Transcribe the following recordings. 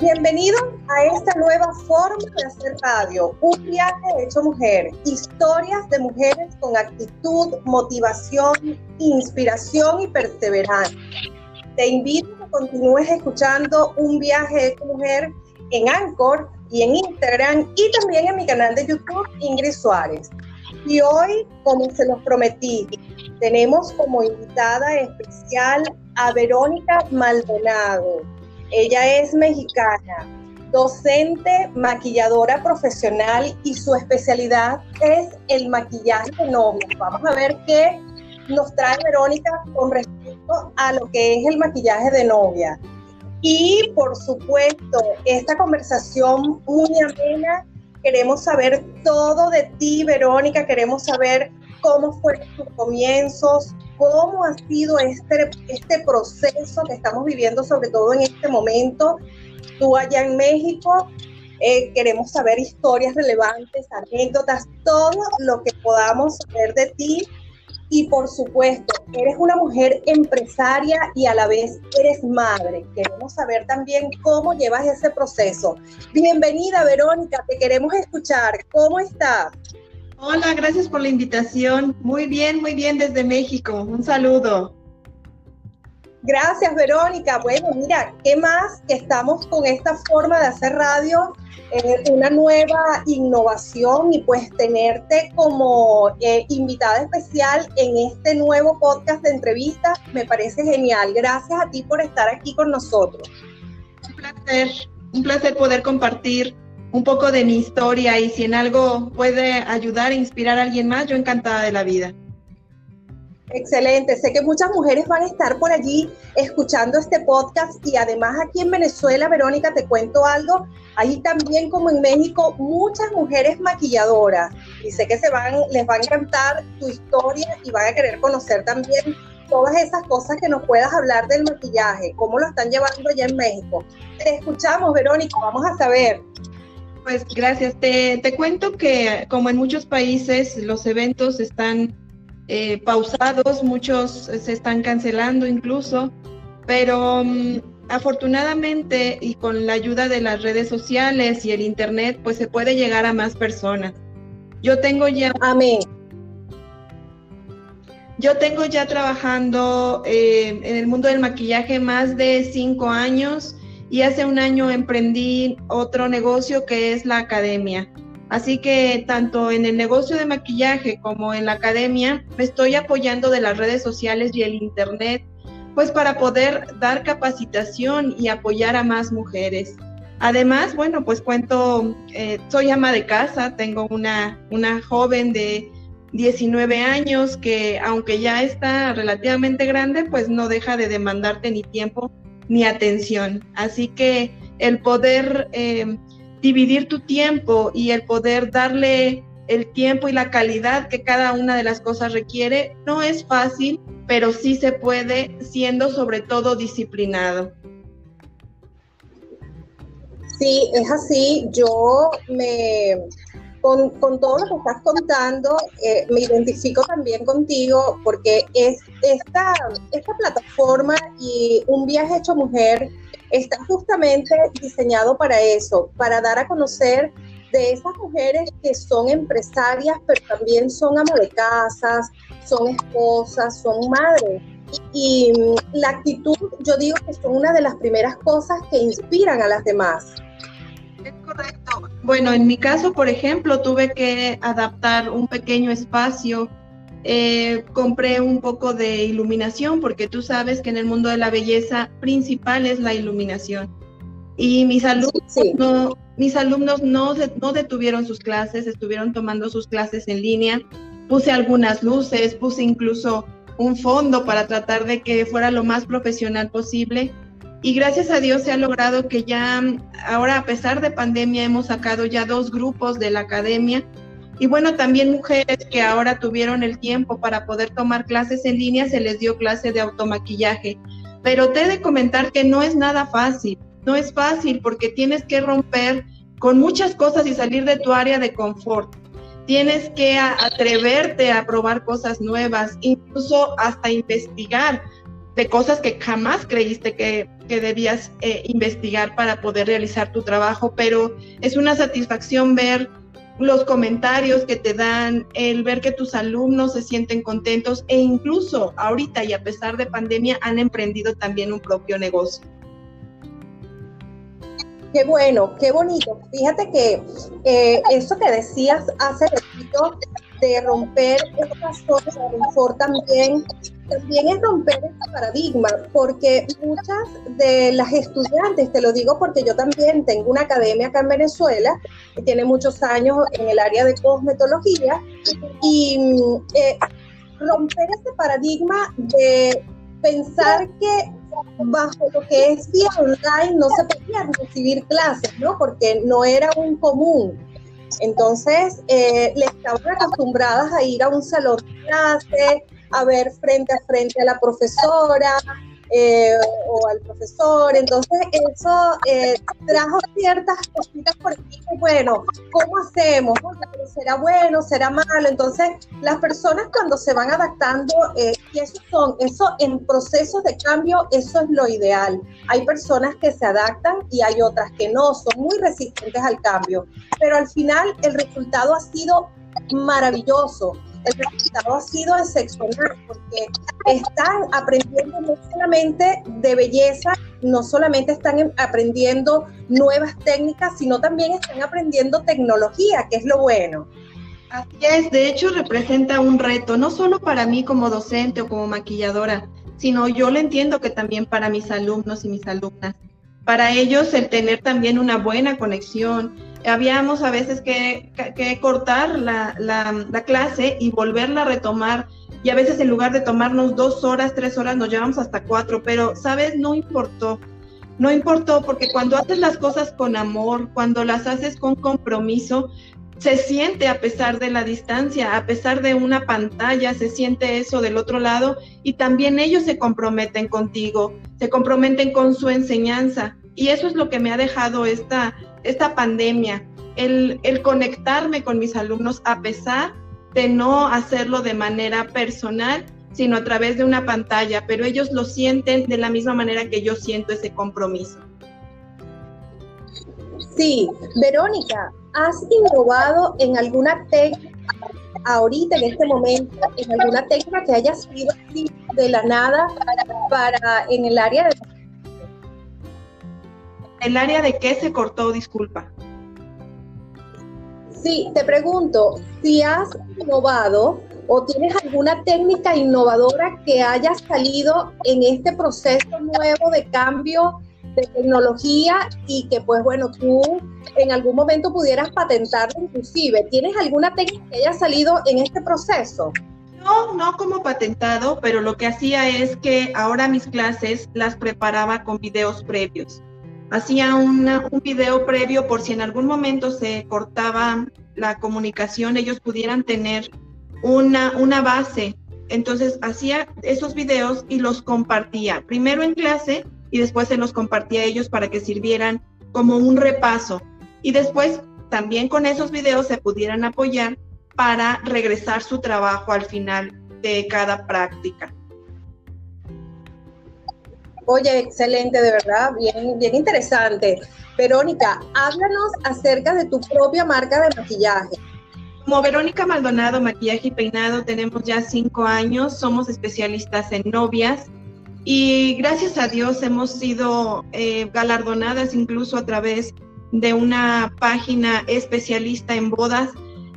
Bienvenido a esta nueva forma de hacer radio, un viaje hecho mujer, historias de mujeres con actitud, motivación, inspiración y perseverancia. Te invito a que continúes escuchando un viaje hecho mujer en Anchor y en Instagram y también en mi canal de YouTube Ingrid Suárez. Y hoy, como se los prometí, tenemos como invitada especial a Verónica Maldonado ella es mexicana, docente, maquilladora profesional y su especialidad es el maquillaje de novia. Vamos a ver qué nos trae Verónica con respecto a lo que es el maquillaje de novia. Y por supuesto, esta conversación muy amena, queremos saber todo de ti, Verónica, queremos saber cómo fueron tus comienzos, cómo ha sido este, este proceso que estamos viviendo, sobre todo en este momento, tú allá en México. Eh, queremos saber historias relevantes, anécdotas, todo lo que podamos saber de ti. Y por supuesto, eres una mujer empresaria y a la vez eres madre. Queremos saber también cómo llevas ese proceso. Bienvenida, Verónica, te queremos escuchar. ¿Cómo estás? Hola, gracias por la invitación. Muy bien, muy bien desde México. Un saludo. Gracias, Verónica. Bueno, mira, ¿qué más que estamos con esta forma de hacer radio? Eh, una nueva innovación y pues tenerte como eh, invitada especial en este nuevo podcast de entrevistas me parece genial. Gracias a ti por estar aquí con nosotros. Un placer, un placer poder compartir un poco de mi historia y si en algo puede ayudar e inspirar a alguien más, yo encantada de la vida. Excelente, sé que muchas mujeres van a estar por allí escuchando este podcast y además aquí en Venezuela, Verónica, te cuento algo, ahí también como en México, muchas mujeres maquilladoras y sé que se van, les va a encantar tu historia y van a querer conocer también todas esas cosas que nos puedas hablar del maquillaje, cómo lo están llevando allá en México. Te escuchamos, Verónica, vamos a saber. Pues gracias. Te, cuento que como en muchos países los eventos están eh, pausados, muchos se están cancelando incluso, pero mm, afortunadamente y con la ayuda de las redes sociales y el internet, pues se puede llegar a más personas. Yo tengo ya... Amén. Yo tengo ya trabajando eh, en el mundo del maquillaje más de cinco años y hace un año emprendí otro negocio que es la academia. Así que tanto en el negocio de maquillaje como en la academia me estoy apoyando de las redes sociales y el internet, pues para poder dar capacitación y apoyar a más mujeres. Además, bueno, pues cuento, eh, soy ama de casa, tengo una, una joven de 19 años que aunque ya está relativamente grande, pues no deja de demandarte ni tiempo ni atención. Así que el poder eh, dividir tu tiempo y el poder darle el tiempo y la calidad que cada una de las cosas requiere no es fácil, pero sí se puede siendo sobre todo disciplinado. Sí, es así. Yo me, con, todo lo que estás contando, eh, me identifico también contigo porque es esta, esta plataforma y un viaje hecho mujer está justamente diseñado para eso, para dar a conocer de esas mujeres que son empresarias, pero también son amas de casas, son esposas, son madres. Y, y la actitud, yo digo que son una de las primeras cosas que inspiran a las demás. Correcto. Bueno, en mi caso, por ejemplo, tuve que adaptar un pequeño espacio. Eh, compré un poco de iluminación porque tú sabes que en el mundo de la belleza principal es la iluminación. Y mis alumnos, no, mis alumnos no, no detuvieron sus clases, estuvieron tomando sus clases en línea. Puse algunas luces, puse incluso un fondo para tratar de que fuera lo más profesional posible y gracias a Dios se ha logrado que ya ahora a pesar de pandemia hemos sacado ya dos grupos de la academia y bueno, también mujeres que ahora tuvieron el tiempo para poder tomar clases en línea, se les dio clase de automaquillaje. Pero te he de comentar que no es nada fácil, no es fácil porque tienes que romper con muchas cosas y salir de tu área de confort. Tienes que atreverte a probar cosas nuevas, incluso hasta investigar de cosas que jamás creíste que que debías eh, investigar para poder realizar tu trabajo, pero es una satisfacción ver los comentarios que te dan, el ver que tus alumnos se sienten contentos e incluso ahorita y a pesar de pandemia han emprendido también un propio negocio. Qué bueno, qué bonito. Fíjate que eh, eso que decías hace ratito de romper esta zona de confort también, también es romper este paradigma, porque muchas de las estudiantes, te lo digo porque yo también tengo una academia acá en Venezuela, que tiene muchos años en el área de cosmetología, y eh, romper ese paradigma de pensar que bajo lo que es vía online no se podían recibir clases, ¿no? Porque no era un común. Entonces, eh, le estaban acostumbradas a ir a un salón de clase, a ver frente a frente a la profesora, eh, o al profesor. Entonces eso eh, trajo ciertas cositas por aquí. Bueno, ¿cómo hacemos? ¿Será bueno? ¿Será malo? Entonces las personas cuando se van adaptando, eh, y eso son, eso en procesos de cambio, eso es lo ideal. Hay personas que se adaptan y hay otras que no, son muy resistentes al cambio. Pero al final el resultado ha sido maravilloso el resultado ha sido excepcional porque están aprendiendo no solamente de belleza, no solamente están aprendiendo nuevas técnicas, sino también están aprendiendo tecnología, que es lo bueno. Así es, de hecho representa un reto, no solo para mí como docente o como maquilladora, sino yo lo entiendo que también para mis alumnos y mis alumnas. Para ellos el tener también una buena conexión, habíamos a veces que, cortar la, la, clase y volverla a retomar. Y a veces en lugar de tomarnos dos horas, tres horas, nos llevamos hasta cuatro. Pero, ¿sabes? No importó. No importó porque cuando haces las cosas con amor, cuando las haces con compromiso, se siente a pesar de la distancia, a pesar de una pantalla, se siente eso del otro lado y también ellos se comprometen contigo, se comprometen con su enseñanza. Y eso es lo que me ha dejado esta, esta pandemia, el, conectarme con mis alumnos a pesar de no hacerlo de manera personal, sino a través de una pantalla, pero ellos lo sienten de la misma manera que yo siento ese compromiso. Sí, Verónica, ¿has innovado en alguna técnica ahorita, en este momento, en alguna técnica que haya sido de la nada para en el área de ¿El área de qué se cortó? Disculpa. Sí, te pregunto, si has innovado o tienes alguna técnica innovadora que haya salido en este proceso nuevo de cambio de tecnología y que pues bueno, tú en algún momento pudieras patentarla inclusive. ¿Tienes alguna técnica que haya salido en este proceso? No, no como patentado, pero lo que hacía es que ahora mis clases las preparaba con videos previos hacía un video previo por si en algún momento se cortaba la comunicación, ellos pudieran tener una, una base. Entonces hacía esos videos y los compartía, primero en clase y después se los compartía a ellos para que sirvieran como un repaso. Y después también con esos videos se pudieran apoyar para regresar su trabajo al final de cada práctica. Oye, excelente, de verdad, bien, bien interesante. Verónica, háblanos acerca de tu propia marca de maquillaje. Como Verónica Maldonado, maquillaje y peinado, tenemos ya cinco años, somos especialistas en novias y gracias a Dios hemos sido eh, galardonadas incluso a través de una página especialista en bodas.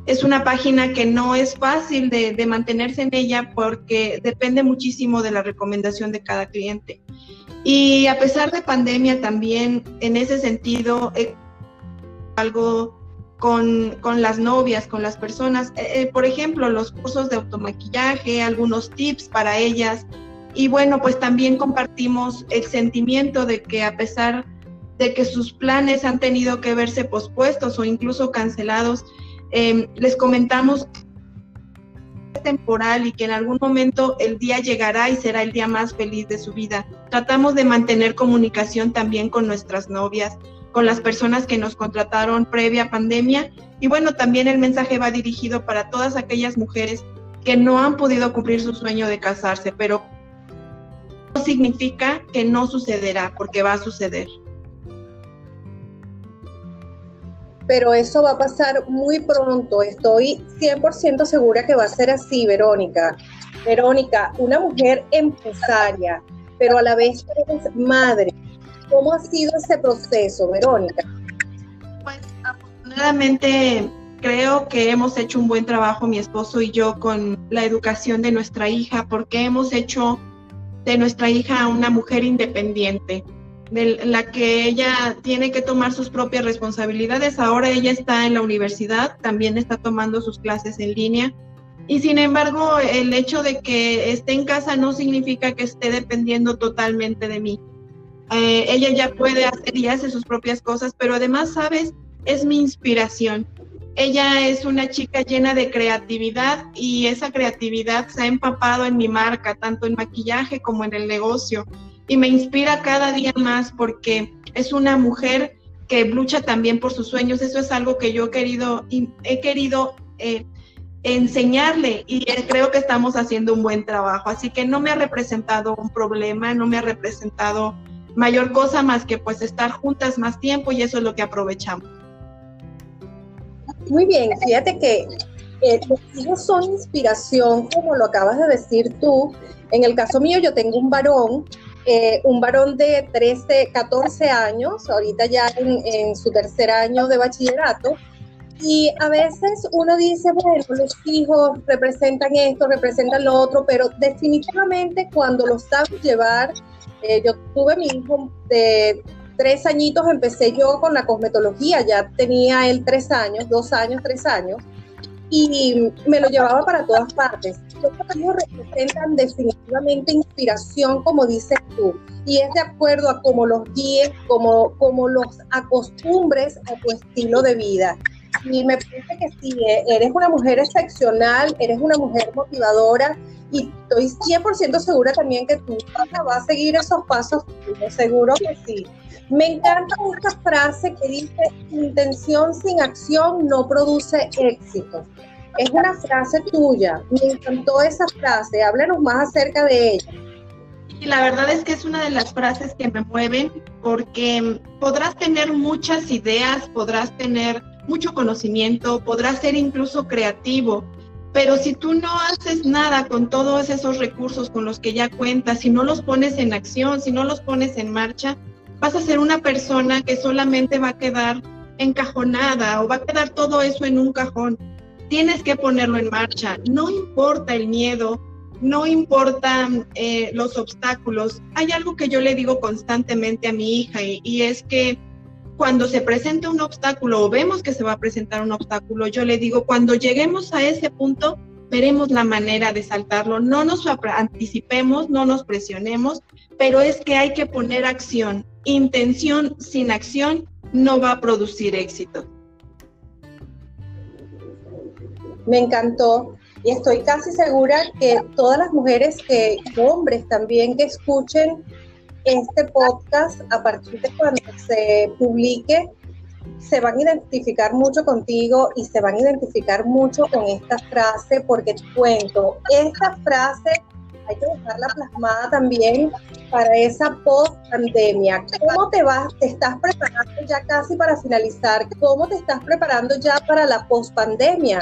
Es una página que no es fácil de, de mantenerse en ella porque depende muchísimo de la recomendación de cada cliente. Y a pesar de pandemia también, en ese sentido, algo con, las novias, con las personas, eh, eh, por ejemplo, los cursos de automaquillaje, algunos tips para ellas. Y bueno, pues también compartimos el sentimiento de que a pesar de que sus planes han tenido que verse pospuestos o incluso cancelados, les comentamos temporal y que en algún momento el día llegará y será el día más feliz de su vida. Tratamos de mantener comunicación también con nuestras novias, con las personas que nos contrataron previa pandemia y bueno, también el mensaje va dirigido para todas aquellas mujeres que no han podido cumplir su sueño de casarse, pero no significa que no sucederá, porque va a suceder. Pero eso va a pasar muy pronto. Estoy 100% segura que va a ser así, Verónica. Verónica, una mujer empresaria, pero a la vez madre. ¿Cómo ha sido ese proceso, Verónica? Pues afortunadamente creo que hemos hecho un buen trabajo mi esposo y yo con la educación de nuestra hija porque hemos hecho de nuestra hija una mujer independiente, de la que ella tiene que tomar sus propias responsabilidades. Ahora ella está en la universidad, también está tomando sus clases en línea y sin embargo, el hecho de que esté en casa no significa que esté dependiendo totalmente de mí. Eh, ella ya puede hacer y hace sus propias cosas, pero además, sabes, es mi inspiración. Ella es una chica llena de creatividad y esa creatividad se ha empapado en mi marca, tanto en maquillaje como en el negocio. Y me inspira cada día más porque es una mujer que lucha también por sus sueños. Eso es algo que yo he querido, he querido eh, enseñarle y creo que estamos haciendo un buen trabajo. Así que no me ha representado un problema, no me ha representado mayor cosa más que pues estar juntas más tiempo y eso es lo que aprovechamos. Muy bien, fíjate que eh, hijos son inspiración, como lo acabas de decir tú. En el caso mío, yo tengo un varón, eh, un varón de 13, 14 años, ahorita ya en, su tercer año de bachillerato, y a veces uno dice, bueno, los hijos representan esto, representan lo otro, pero definitivamente cuando lo sabes llevar, eh, yo tuve mi hijo de tres añitos, empecé yo con la cosmetología, ya tenía él tres años, dos años, tres años, y me lo llevaba para todas partes. Los hijos representan definitivamente inspiración, como dices tú, y es de acuerdo a cómo los guíes, como, como los acostumbres a tu estilo de vida. Y me parece que sí, eh, eres una mujer excepcional, eres una mujer motivadora y estoy 100% segura también que tú vas a seguir esos pasos, seguro que sí. Me encanta esta frase que dice, intención sin acción no produce éxito. Es una frase tuya, me encantó esa frase, háblanos más acerca de ella. Y la verdad es que es una de las frases que me mueven porque podrás tener muchas ideas, podrás tener mucho conocimiento, podrás ser incluso creativo, pero si tú no haces nada con todos esos recursos con los que ya cuentas, si no los pones en acción, si no los pones en marcha, vas a ser una persona que solamente va a quedar encajonada o va a quedar todo eso en un cajón. Tienes que ponerlo en marcha. No importa el miedo, no importan eh, los obstáculos. Hay algo que yo le digo constantemente a mi hija y es que cuando se presenta un obstáculo o vemos que se va a presentar un obstáculo, yo le digo, cuando lleguemos a ese punto, veremos la manera de saltarlo. No nos anticipemos, no nos presionemos, pero es que hay que poner acción. Intención sin acción no va a producir éxito. Me encantó y estoy casi segura que todas las mujeres que, hombres también que escuchen este podcast, a partir de cuando se publique, se van a identificar mucho contigo y se van a identificar mucho con esta frase, porque te cuento, esta frase hay que dejarla plasmada también para esa post pandemia. ¿Cómo te vas? ¿Te estás preparando ya casi para finalizar? ¿Cómo te estás preparando ya para la post pandemia,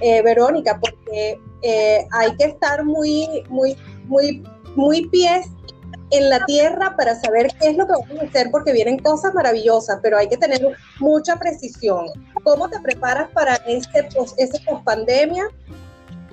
eh, Verónica? Porque eh, hay que estar muy, muy, muy, muy pies en la tierra para saber qué es lo que vamos a hacer, porque vienen cosas maravillosas, pero hay que tener mucha precisión. ¿Cómo te preparas para este post, post pandemia?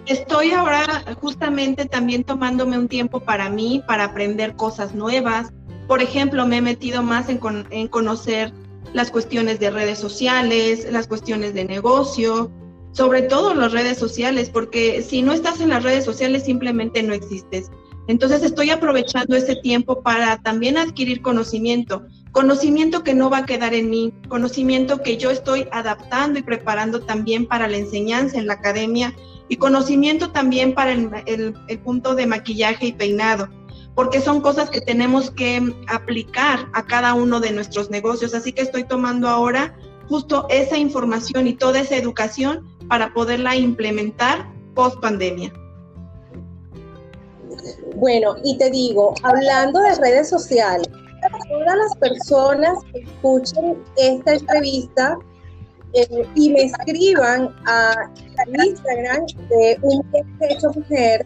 Estoy ahora justamente también tomándome un tiempo para mí, para aprender cosas nuevas. Por ejemplo, me he metido más en, en conocer las cuestiones de redes sociales, las cuestiones de negocio, sobre todo las redes sociales, porque si no estás en las redes sociales simplemente no existes. Entonces estoy aprovechando ese tiempo para también adquirir conocimiento, conocimiento que no va a quedar en mí, conocimiento que yo estoy adaptando y preparando también para la enseñanza en la academia y conocimiento también para el, punto de maquillaje y peinado, porque son cosas que tenemos que aplicar a cada uno de nuestros negocios. Así que estoy tomando ahora justo esa información y toda esa educación para poderla implementar post pandemia. Bueno, y te digo, hablando de redes sociales, todas las personas que escuchen esta entrevista eh, y me escriban a Instagram de un hecho mujer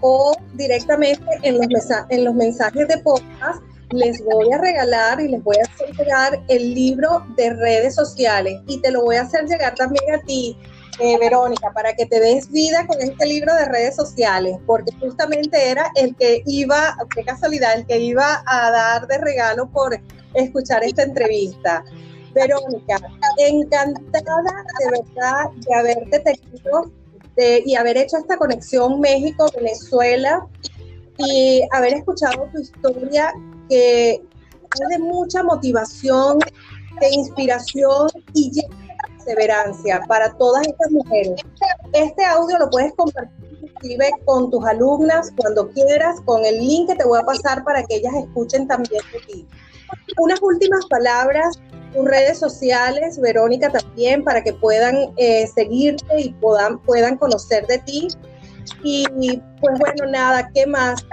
o directamente en los, en los mensajes de podcast, les voy a regalar y les voy a entregar el libro de redes sociales. Y te lo voy a hacer llegar también a ti, eh, Verónica, para que te des vida con este libro de redes sociales, porque justamente era el que iba, qué casualidad, el que iba a dar de regalo por escuchar esta entrevista. Verónica, encantada de verdad de haberte tenido y haber hecho esta conexión México-Venezuela y haber escuchado tu historia que es de mucha motivación, de inspiración y perseverancia para todas estas mujeres. Este audio lo puedes compartir con tus alumnas cuando quieras, con el link que te voy a pasar para que ellas escuchen también de ti. Unas últimas palabras, tus redes sociales, Verónica también, para que puedan eh, seguirte y puedan, puedan conocer de ti. Y pues bueno, nada, ¿qué más?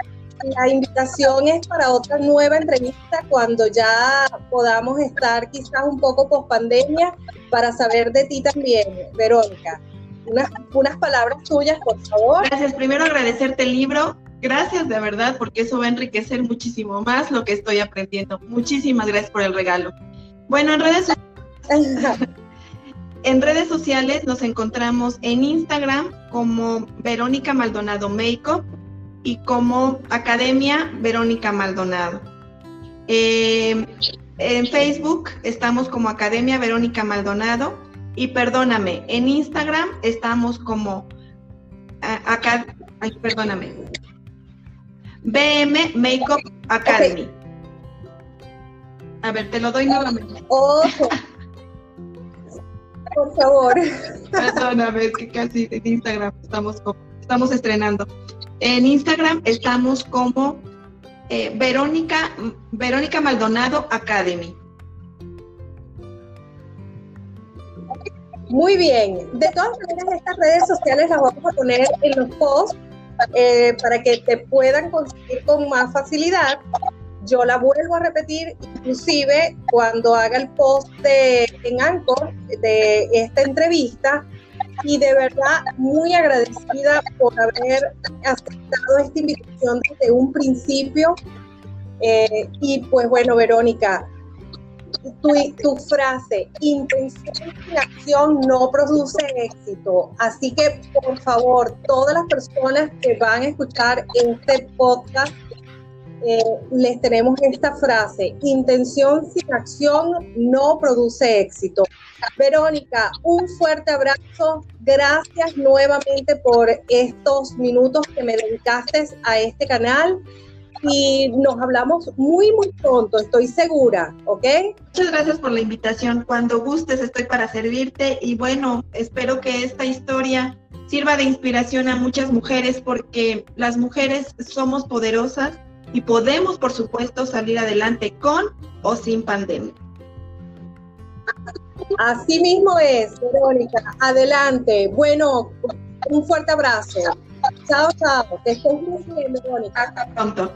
La invitación es para otra nueva entrevista cuando ya podamos estar quizás un poco post pandemia para saber de ti también, Verónica. Unas, unas palabras tuyas, por favor. Gracias. Primero agradecerte el libro. Gracias de verdad, porque eso va a enriquecer muchísimo más lo que estoy aprendiendo. Muchísimas gracias por el regalo. Bueno, en redes, en redes sociales nos encontramos en Instagram como Verónica Maldonado Makeup y como Academia Verónica Maldonado. Eh, en Facebook estamos como Academia Verónica Maldonado y perdóname, en Instagram estamos como acá, perdóname. BM Makeup Academy. A ver, te lo doy nuevamente. Por favor. Perdóname, es que casi en Instagram estamos, estamos estrenando. En Instagram estamos como eh, Verónica, Verónica Maldonado Academy. Muy bien. De todas maneras, estas redes sociales las vamos a poner en los posts eh, para que te puedan conseguir con más facilidad. Yo la vuelvo a repetir, inclusive cuando haga el post de, en Anchor de esta entrevista, y de verdad muy agradecida por haber aceptado esta invitación desde un principio. Eh, y pues bueno, Verónica, tu, tu, frase, intención sin acción no produce éxito. Así que, por favor, todas las personas que van a escuchar este podcast, eh, les tenemos esta frase, intención sin acción no produce éxito. Verónica, un fuerte abrazo. Gracias nuevamente por estos minutos que me dedicaste a este canal y nos hablamos muy, muy pronto, estoy segura, ¿ok? Muchas gracias por la invitación. Cuando gustes estoy para servirte y bueno, espero que esta historia sirva de inspiración a muchas mujeres porque las mujeres somos poderosas y podemos, por supuesto, salir adelante con o sin pandemia. Así mismo es, Verónica. Adelante. Bueno, un fuerte abrazo. Chao, chao. Que estés muy bien, Verónica. Hasta pronto.